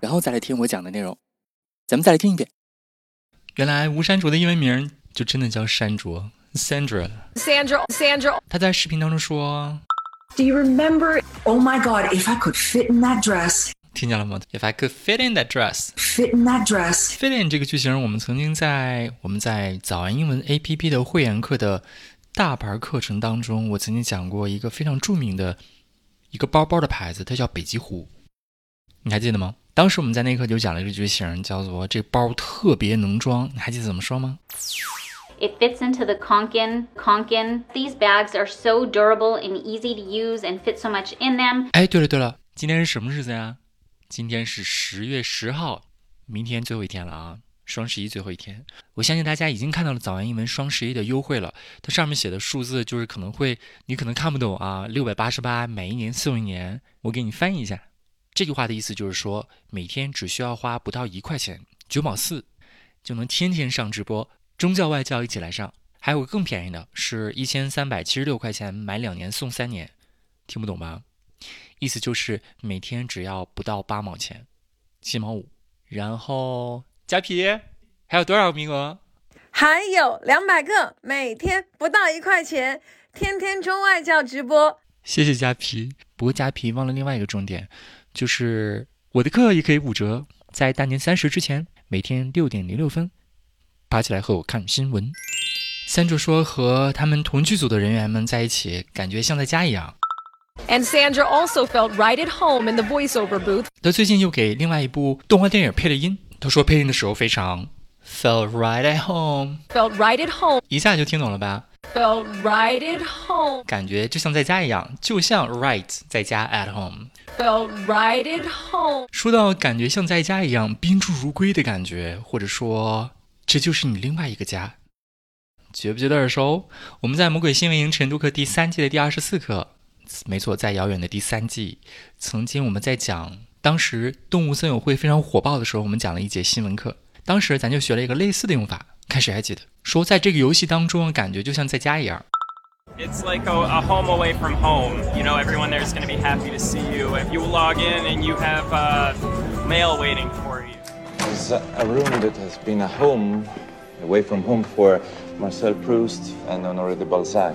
然后再来听我讲的内容，咱们再来听一遍。原来吴山卓的英文名就真的叫山卓，Sandra。Sandra，Sandra。他在视频当中说：“Do you remember? Oh my God! If I could fit in that dress，听见了吗？If I could fit in that dress, fit in that dress, fit in 这个句型，我们曾经在我们在早安英文 APP 的会员课的大牌课程当中，我曾经讲过一个非常著名的一个包包的牌子，它叫北极狐，你还记得吗？当时我们在那课就讲了一个句型，叫做“这包特别能装”，你还记得怎么说吗？It fits into the Konkin. Konkin. These bags are so durable and easy to use, and fit so much in them. 哎，对了对了，今天是什么日子呀？今天是十月十号，明天最后一天了啊！双十一最后一天，我相信大家已经看到了早安英文双十一的优惠了。它上面写的数字就是可能会你可能看不懂啊，六百八十八，买一年送一年。我给你翻译一下。这句话的意思就是说，每天只需要花不到一块钱，九毛四，就能天天上直播，中教外教一起来上。还有个更便宜的，是一千三百七十六块钱买两年送三年，听不懂吧？意思就是每天只要不到八毛钱，七毛五。然后加皮还有多少名额？还有两百个，每天不到一块钱，天天中外教直播。谢谢加皮。不过加皮忘了另外一个重点。就是我的课也可以五折，在大年三十之前，每天六点零六分，爬起来和我看新闻。Sandra 说和他们同剧组的人员们在一起，感觉像在家一样。And Sandra also felt right at home in the voiceover booth。他最近又给另外一部动画电影配了音，他说配音的时候非常 felt right at home。felt right at home，一下就听懂了吧？Felt right at home，感觉就像在家一样，就像 right 在家 at home。Felt right at home。说到感觉像在家一样，宾至如归的感觉，或者说这就是你另外一个家，觉不觉得耳熟？我们在魔鬼新闻营晨读课第三季的第二十四课，没错，在遥远的第三季，曾经我们在讲当时动物森友会非常火爆的时候，我们讲了一节新闻课，当时咱就学了一个类似的用法。看谁还记得？说在这个游戏当中，感觉就像在家一样。It's like a, a home away from home. You know, everyone there is going to be happy to see you. If you log in and you have uh, mail waiting for you. It's a room that has been a home away from home for Marcel Proust and Honoré de Balzac.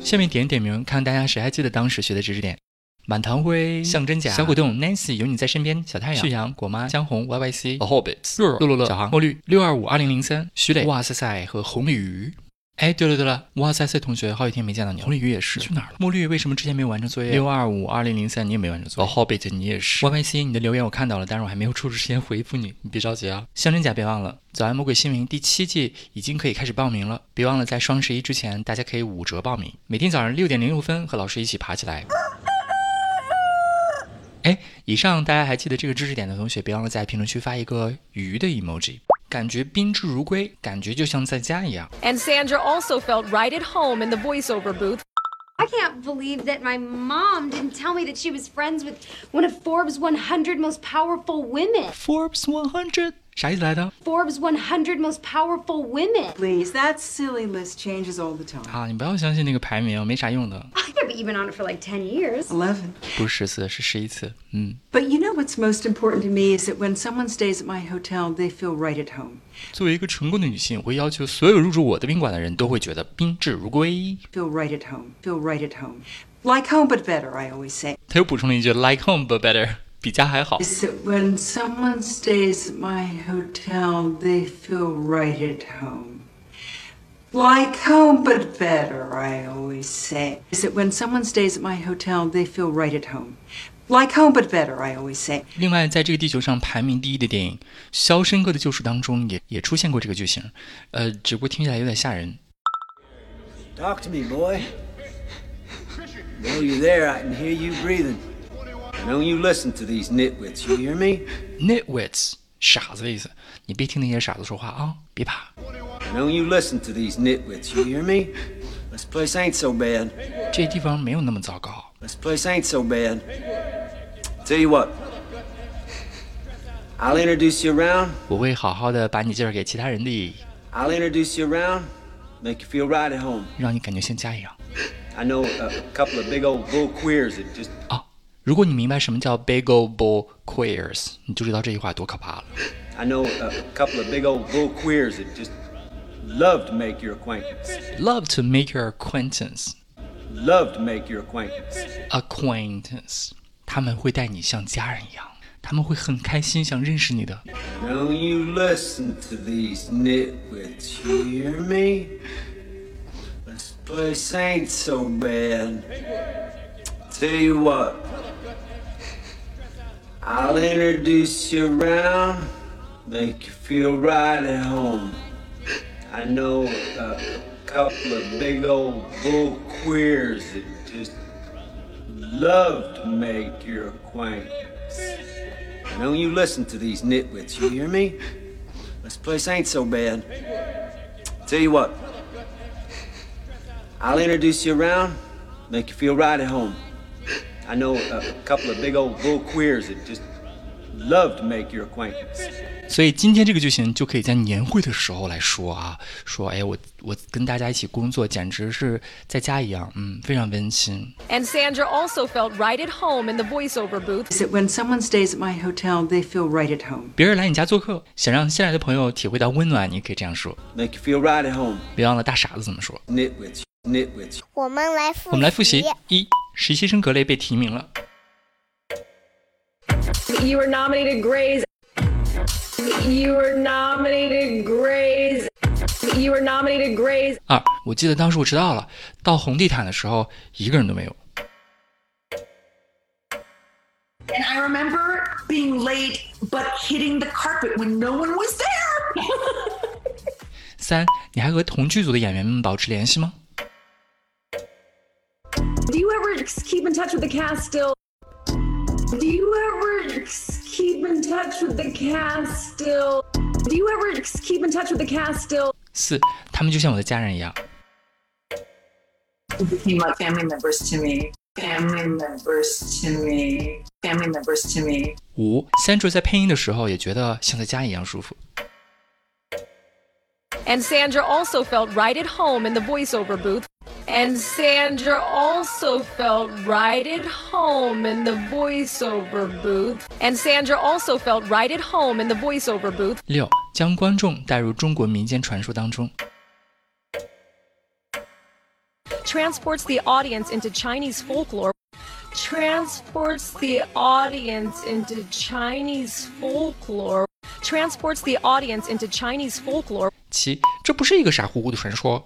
下面点点名，看大家谁还记得当时学的知识点。满堂灰、像真假、小果冻、Nancy 有你在身边、小太阳、旭阳、果妈、江红、Y Y C、A Hobbit、乐乐乐、小航、墨绿、六二五二零零三、徐磊、哇塞塞和红鲤鱼。哎，对了对了，哇塞塞同学，好几天没见到你。红鲤鱼也是去哪儿了？墨绿为什么之前没有完成作业？六二五二零零三你也没完成作业。A Hobbit 你也是。Y Y C 你的留言我看到了，但是我还没有抽出时间回复你，你别着急啊。象真假别忘了，早安魔鬼新闻第七季已经可以开始报名了，别忘了在双十一之前，大家可以五折报名，每天早上六点零六分和老师一起爬起来。哎，以上大家还记得这个知识点的同学，别忘了在评论区发一个鱼的 emoji，感觉宾至如归，感觉就像在家一样。And Sandra also felt right at home in the voiceover booth. I can't believe that my mom didn't tell me that she was friends with one of Forbes 100 most powerful women. Forbes 100啥意思来的 ？Forbes 100 most powerful women. Please, that silly list changes all the time. 啊，你不要相信那个排名，没啥用的。Yeah, but you've been on it for like 10 years. Eleven. 不是十次，是十一次。嗯。But you know what's most important to me is that when someone stays at my hotel, they feel right at home. 作为一个成功的女性，我会要求所有入住我的宾馆的人都会觉得宾至如归。Feel right at home. Feel right at home. Like home but better, I always say. 他又补充了一句，like home but better。 比家还好。Is that when someone stays at my hotel, they feel right at home. Like home, but better, I always say. Is that when someone stays at my hotel, they feel right at home. Like home, but better, I always say. 另外，在这个地球上排名第一的电影《肖申克的救赎》当中，也也出现过这个句型，呃，只不过听起来有点吓人。Talk to me, boy. Know you there? I can hear you breathing. Don't you listen to these nitwits, you hear me? Nitwits 傻子的意思。你别听那些傻子说话啊，别怕。 Don't you listen to these nitwits, you hear me? This place ain't so bad. 这地方没有那么糟糕。 This place ain't so bad. Tell you what, I'll introduce you around. 我会好好的把你介绍给其他人的， I'll introduce you around, make you feel right at home. 让你感觉像家一样 I know a, a couple of big old bull queers that just 啊。 如果你明白什么叫 big old bull queers，你就知道这句话多可怕了。 I know a, a couple of big old bull queers that just love to make your acquaintance. Love to make your acquaintance. Love to make your acquaintance. Acquaintance，他们会待你像家人一样，他们会很开心想认识你的。 Don't you listen to these nitwits, you hear me? This place ain't so bad. Tell you what, I'll introduce you around, make you feel right at home. I know a couple of big old bull queers that just love to make your acquaintance. Don't you listen to these nitwits, you hear me? This place ain't so bad. Tell you what, I'll introduce you around, make you feel right at home. I know a couple of big old bull queers that just love to make your acquaintance. 所以今天这个句型就可以在年会的时候来说啊，说哎，我我跟大家一起工作，简直是在家一样，嗯，非常温馨。And Sandra also felt right at home in the voiceover booth. Is that when someone stays at my hotel, they feel right at home. 别人来你家做客，想让新来的朋友体会到温暖，你可以这样说。Make you feel right at home. 别忘了大傻子怎么说。Nitwits, nitwits. 我们来复我们来复习：一，实习生格雷被提名了；You were nominated Grey's. You were nominated Grey's. You were nominated Grey's. 二，我记得当时我迟到了，到红地毯的时候一个人都没有。And I remember being late, but hitting the carpet when no one was there. 三，你还和同剧组的演员们保持联系吗？Do you ever keep in touch with the cast still? Do you ever keep in touch with the cast still? Do you ever keep in touch with the cast still? 四，他们就像我的家人一样。 They became like family members to me. Family members to me. Family members to me. 五，Sandra 在配音的时候也觉得像在家一样舒服。 And Sandra also felt right at home in the voiceover booth. And Sandra also felt right at home in the voiceover booth. And Sandra also felt right at home in the voiceover booth. 六，将观众带入中国民间传说当中。 Transports the audience into Chinese folklore. Transports the audience into Chinese folklore. Transports the audience into Chinese folklore. 七，这不是一个傻乎乎的传说。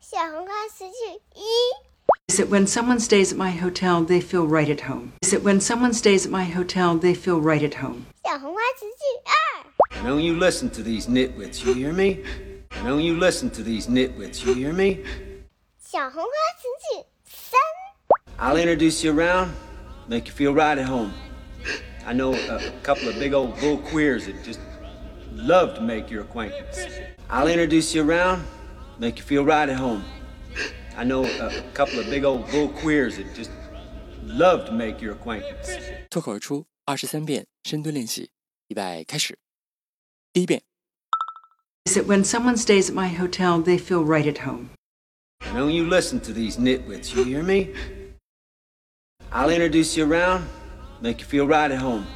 小红花词句一， Is it when someone stays at my hotel, they feel right at home? Is it when someone stays at my hotel, they feel right at home? 小红花词句二， Don't you listen to these nitwits, you hear me? Don't you listen to these nitwits, you hear me? 小红花词句三， I'll introduce you around, make you feel right at home. I know a couple of big old bull queers that just love to make your acquaintance. I'll introduce you around, make you feel right at home. I know a couple of big old bull queers that just love to make your acquaintance. 脱口而出二十三遍深蹲练习，预备开始。第一遍， Is it when someone stays at my hotel, they feel right at home? Don't you listen to these nitwits, you hear me? I'll introduce you around, make you feel right at home.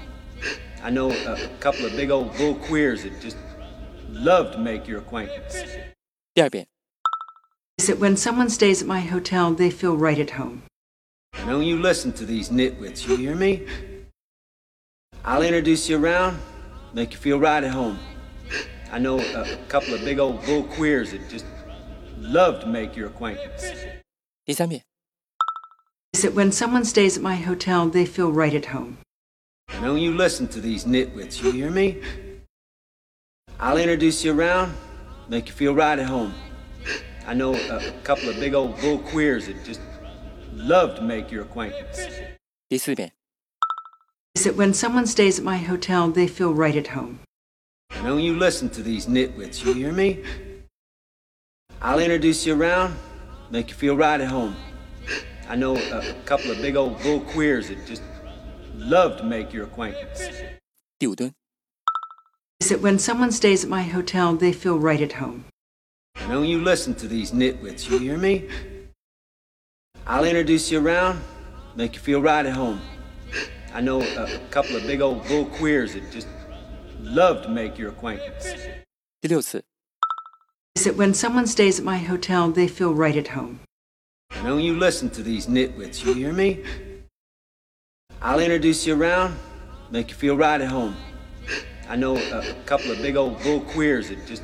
I know a couple of big old bull queers that just love to make your acquaintance. 第二遍， Is it when someone stays at my hotel, they feel right at home? Don't you listen to these nitwits, you hear me? I'll introduce you around, make you feel right at home. I know a couple of big old bull queers that just love to make your acquaintance. 第三遍， Is that when someone stays at my hotel, they feel right at home. Don't you listen to these nitwits, you hear me? I'll introduce you around, make you feel right at home. I know a couple of big old bull queers that just love to make your acquaintance. 第四遍， Is that when someone stays at my hotel, they feel right at home. Don't you listen to these nitwits, you hear me? I'll introduce you around, make you feel right at home. I know a couple of big old bull queers that just love to make your acquaintance. 第五蹲， Is that when someone stays at my hotel, they feel right at home. Don't you listen to these nitwits, you hear me? I'll introduce you around, make you feel right at home. I know a couple of big old bull queers that just love to make your acquaintance. 第六次， Is that when someone stays at my hotel, they feel right at home. Don't you listen to these nitwits, you hear me? I'll introduce you around, make you feel right at home. I know a couple of big old bull queers that just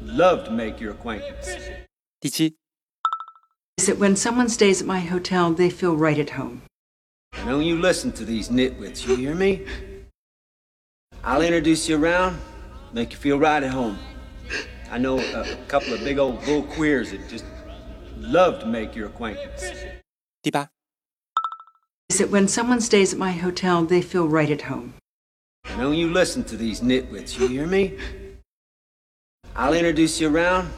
love to make your acquaintance. Is that when someone stays at my hotel, they feel right at home. Don't you listen to these nitwits, you hear me? I'll introduce you around, make you feel right at home. I know a couple of big old bull queers that just love to make your acquaintance. Is that when someone stays at my hotel, they feel right at home. Don't you listen to these nitwits, you hear me? I'll introduce you around,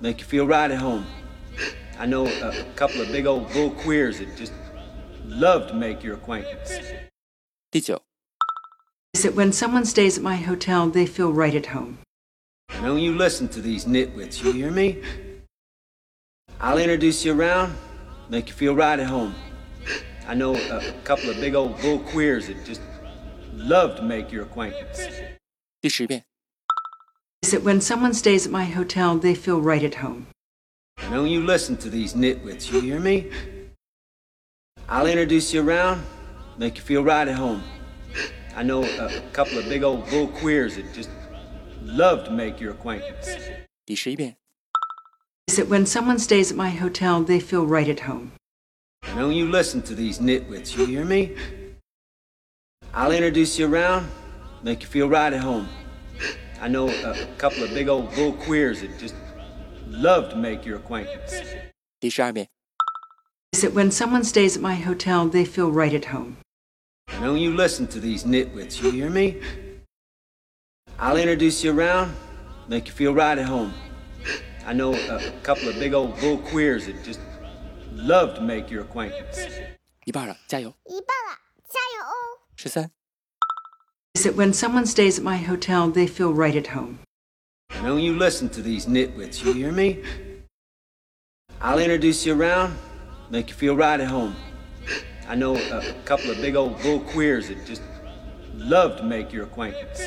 make you feel right at home. I know a couple of big old bull queers that just love to make your acquaintance. 第九，Is that when someone stays at my hotel, they feel right at home. Don't you listen to these nitwits, you hear me? I'll introduce you around, make you feel right at home. I know a couple of big old bull queers that just love to make your acquaintance. 第十遍， Is that when someone stays at my hotel, they feel right at home. Don't you listen to these nitwits, you hear me? I'll introduce you around, make you feel right at home. I know a couple of big old bull queers that just love to make your acquaintance. 第十一遍， Is that when someone stays at my hotel, they feel right at home. Don't you listen to these nitwits, you hear me? I'll introduce you around, make you feel right at home. I know a couple of big old bull queers that just love to make your acquaintance. 第十二遍， Is that when someone stays at my hotel, they feel right at home. Don't you listen to these nitwits, you hear me? I'll introduce you around, make you feel right at home. I know a couple of big old bull queers that just love to make your acquaintance. 一半了，加油！一半了， she said. Is that when someone stays at my hotel, they feel right at home. Don't you listen to these nitwits, you hear me? I'll introduce you around, make you feel right at home. I know a couple of big old bull queers that just love to make your acquaintance.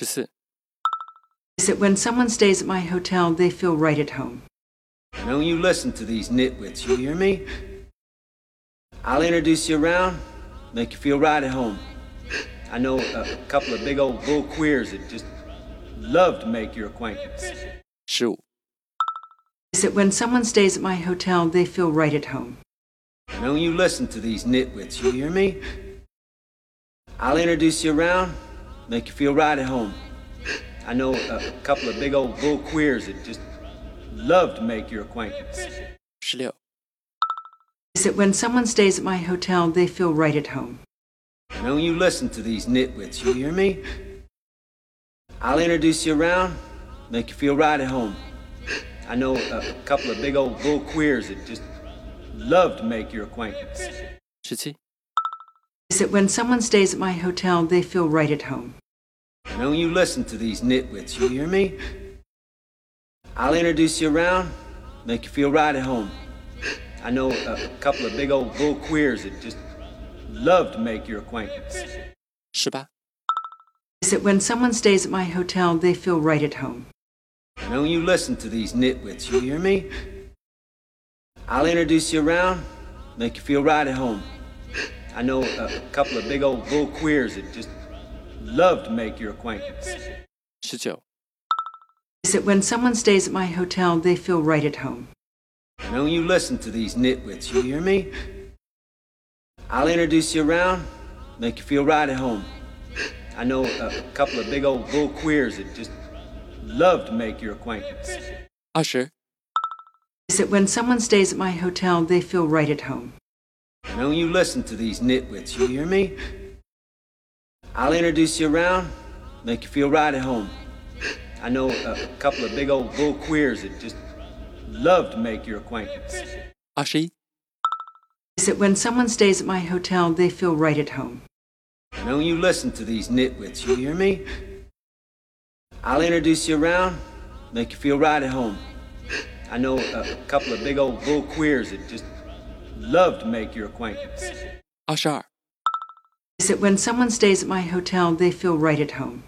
Is that when someone stays at my hotel, they feel right at home. Don't you listen to these nitwits, you hear me? I'll introduce you around, Make you feel right at home. I know a couple of big old bull queers that just love to make your acquaintance. Sure. Is that when someone stays at my hotel, they feel right at home? Don't you listen to these nitwits, you hear me? I'll introduce you around, make you feel right at home. I know a couple of big old bull queers that just love to make your acquaintance. Is that when someone stays at my hotel, they feel right at home. Don't you listen to these nitwits, you hear me? I'll introduce you around, make you feel right at home. I know a couple of big old bull queers that just love to make your acquaintance. 十七、Is that when someone stays at my hotel, they feel right at home. Don't you listen to these nitwits, you hear me? I'll introduce you around, make you feel right at home. I know a couple of big old bull queers that just love to make your acquaintance. Is that when someone stays at my hotel, they feel right at home. Don't you listen to these nitwits, you hear me? I'll introduce you around, make you feel right at home. I know a couple of big old bull queers that just love to make your acquaintance. 19. Is that when someone stays at my hotel, they feel right at home. Don't you listen to these nitwits, you hear me? I'll introduce you around, make you feel right at home. I know a couple of big old bull queers that just love to make your acquaintance. 二十、Is it when someone stays at my hotel, they feel right at home? Don't you listen to these nitwits, you hear me? I'll introduce you around, make you feel right at home. I know a couple of big old bull queers that just Love to make your acquaintance. Ashi. Is that when someone stays at my hotel, they feel right at home? Don't you listen to these nitwits, you hear me? I'll introduce you around, make you feel right at home. I know a, a couple of big old bull queers that just love to make your acquaintance. Ashar. Is that when someone stays at my hotel, they feel right at home?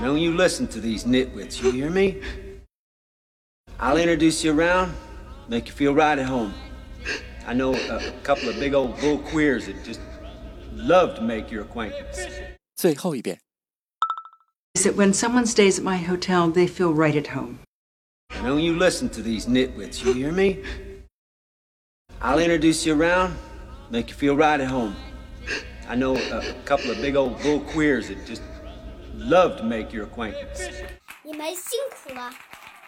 Don't you listen to these nitwits, you hear me? I'll introduce you around, make you feel right at home. I know a couple of big old bull queers that just love to make your acquaintance. 最后一遍。 Is it when someone stays at my hotel, they feel right at home? Don't you listen to these nitwits, you hear me? I'll introduce you around, make you feel right at home. I know a couple of big old bull queers that just love to make your acquaintance. 你们辛苦了。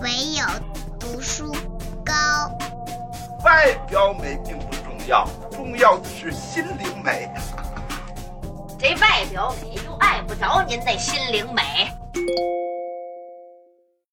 唯有读书高。外表美并不重要，重要的是心灵美。这外表美又碍不着您那心灵美。